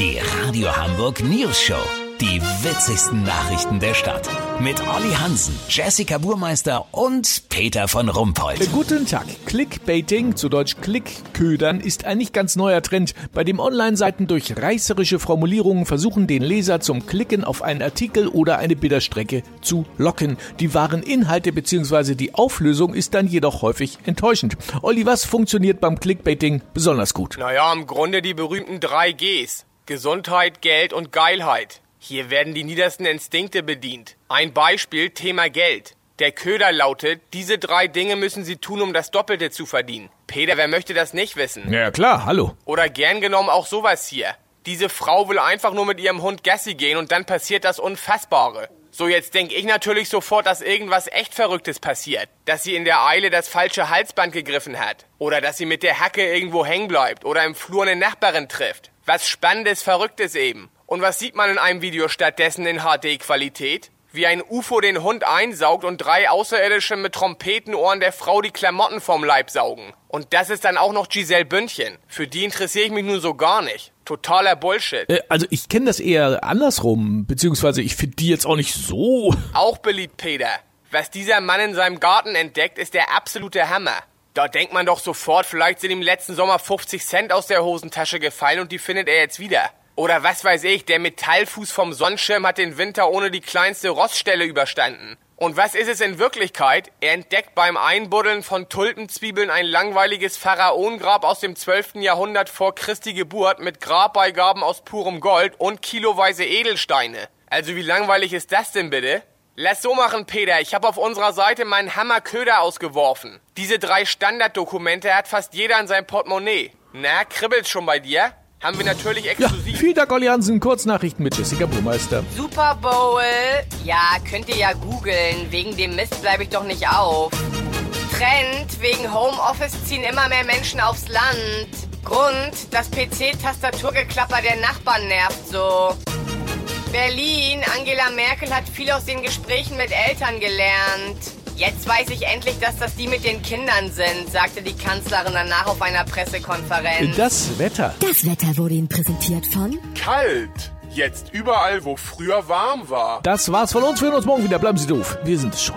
Die Radio Hamburg News Show. Die witzigsten Nachrichten der Stadt. Mit Olli Hansen, Jessica Burmeister und Peter von Rumpold. Guten Tag. Clickbaiting, zu Deutsch Klickködern, ist ein nicht ganz neuer Trend, bei dem Online-Seiten durch reißerische Formulierungen versuchen, den Leser zum Klicken auf einen Artikel oder eine Bilderstrecke zu locken. Die wahren Inhalte bzw. die Auflösung ist dann jedoch häufig enttäuschend. Olli, was funktioniert beim Clickbaiting besonders gut? Naja, im Grunde die berühmten drei Gs. Gesundheit, Geld und Geilheit. Hier werden die niedersten Instinkte bedient. Ein Beispiel, Thema Geld. Der Köder lautet, diese drei Dinge müssen Sie tun, um das Doppelte zu verdienen. Peter, wer möchte das nicht wissen? Ja klar, hallo. Oder gern genommen auch sowas hier. Diese Frau will einfach nur mit ihrem Hund Gassi gehen und dann passiert das Unfassbare. So, jetzt denke ich natürlich sofort, dass irgendwas echt Verrücktes passiert. Dass sie in der Eile das falsche Halsband gegriffen hat. Oder dass sie mit der Hacke irgendwo hängen bleibt. Oder im Flur eine Nachbarin trifft. Was Spannendes, Verrücktes eben. Und was sieht man in einem Video stattdessen in HD-Qualität? Wie ein UFO den Hund einsaugt und drei Außerirdische mit Trompetenohren der Frau die Klamotten vom Leib saugen. Und das ist dann auch noch Giselle Bündchen. Für die interessiere ich mich nun so gar nicht. Totaler Bullshit. Äh, Also ich kenne das eher andersrum, beziehungsweise ich finde die jetzt auch nicht so. Auch beliebt, Peter. Was dieser Mann in seinem Garten entdeckt, ist der absolute Hammer. Da denkt man doch sofort, vielleicht sind ihm letzten Sommer 50 Cent aus der Hosentasche gefallen und die findet er jetzt wieder. Oder was weiß ich, der Metallfuß vom Sonnenschirm hat den Winter ohne die kleinste Roststelle überstanden. Und was ist es in Wirklichkeit? Er entdeckt beim Einbuddeln von Tulpenzwiebeln ein langweiliges Pharaonengrab aus dem 12. Jahrhundert vor Christi Geburt mit Grabbeigaben aus purem Gold und kiloweise Edelsteine. Also wie langweilig ist das denn bitte? Lass so machen, Peter. Ich habe auf unserer Seite meinen Hammerköder ausgeworfen. Diese drei Standarddokumente hat fast jeder in seinem Portemonnaie. Na, kribbelt's schon bei dir? Haben wir natürlich Ja, exklusiv. vielen Dank, Olli Hansen. Kurznachrichten mit Jessica Burmeister. Super Bowl. Ja, könnt ihr ja googeln. Wegen dem Mist bleibe ich doch nicht auf. Trend, wegen Homeoffice ziehen immer mehr Menschen aufs Land. Grund, das PC-Tastaturgeklapper der Nachbarn nervt so. Berlin, Angela Merkel hat viel aus den Gesprächen mit Eltern gelernt. Jetzt weiß ich endlich, dass das die mit den Kindern sind, sagte die Kanzlerin danach auf einer Pressekonferenz. Das Wetter. Das Wetter wurde Ihnen präsentiert von Kalt. Jetzt überall, wo früher warm war. Das war's von uns. Wir hören uns morgen wieder. Bleiben Sie doof. Wir sind es schon.